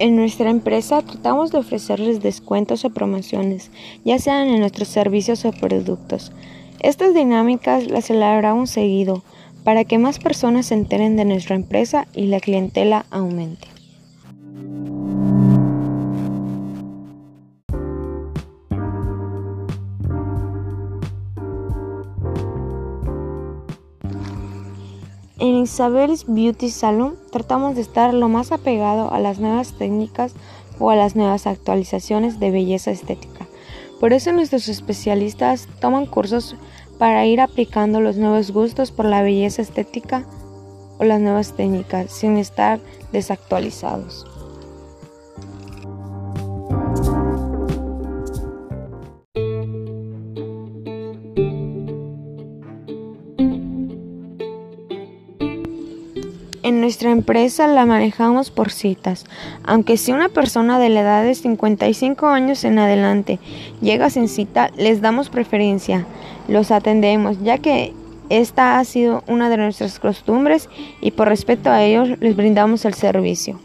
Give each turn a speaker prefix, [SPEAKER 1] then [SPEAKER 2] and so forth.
[SPEAKER 1] En nuestra empresa tratamos de ofrecerles descuentos o promociones, ya sean en nuestros servicios o productos. Estas dinámicas las elaboramos seguido para que más personas se enteren de nuestra empresa y la clientela aumente. En Isabel's Beauty Salon tratamos de estar lo más apegado a las nuevas técnicas o a las nuevas actualizaciones de belleza estética. Por eso nuestros especialistas toman cursos para ir aplicando los nuevos gustos por la belleza estética o las nuevas técnicas sin estar desactualizados. En nuestra empresa la manejamos por citas, aunque si una persona de la edad de 55 años en adelante llega sin cita, les damos preferencia, los atendemos, ya que esta ha sido una de nuestras costumbres y por respeto a ellos les brindamos el servicio.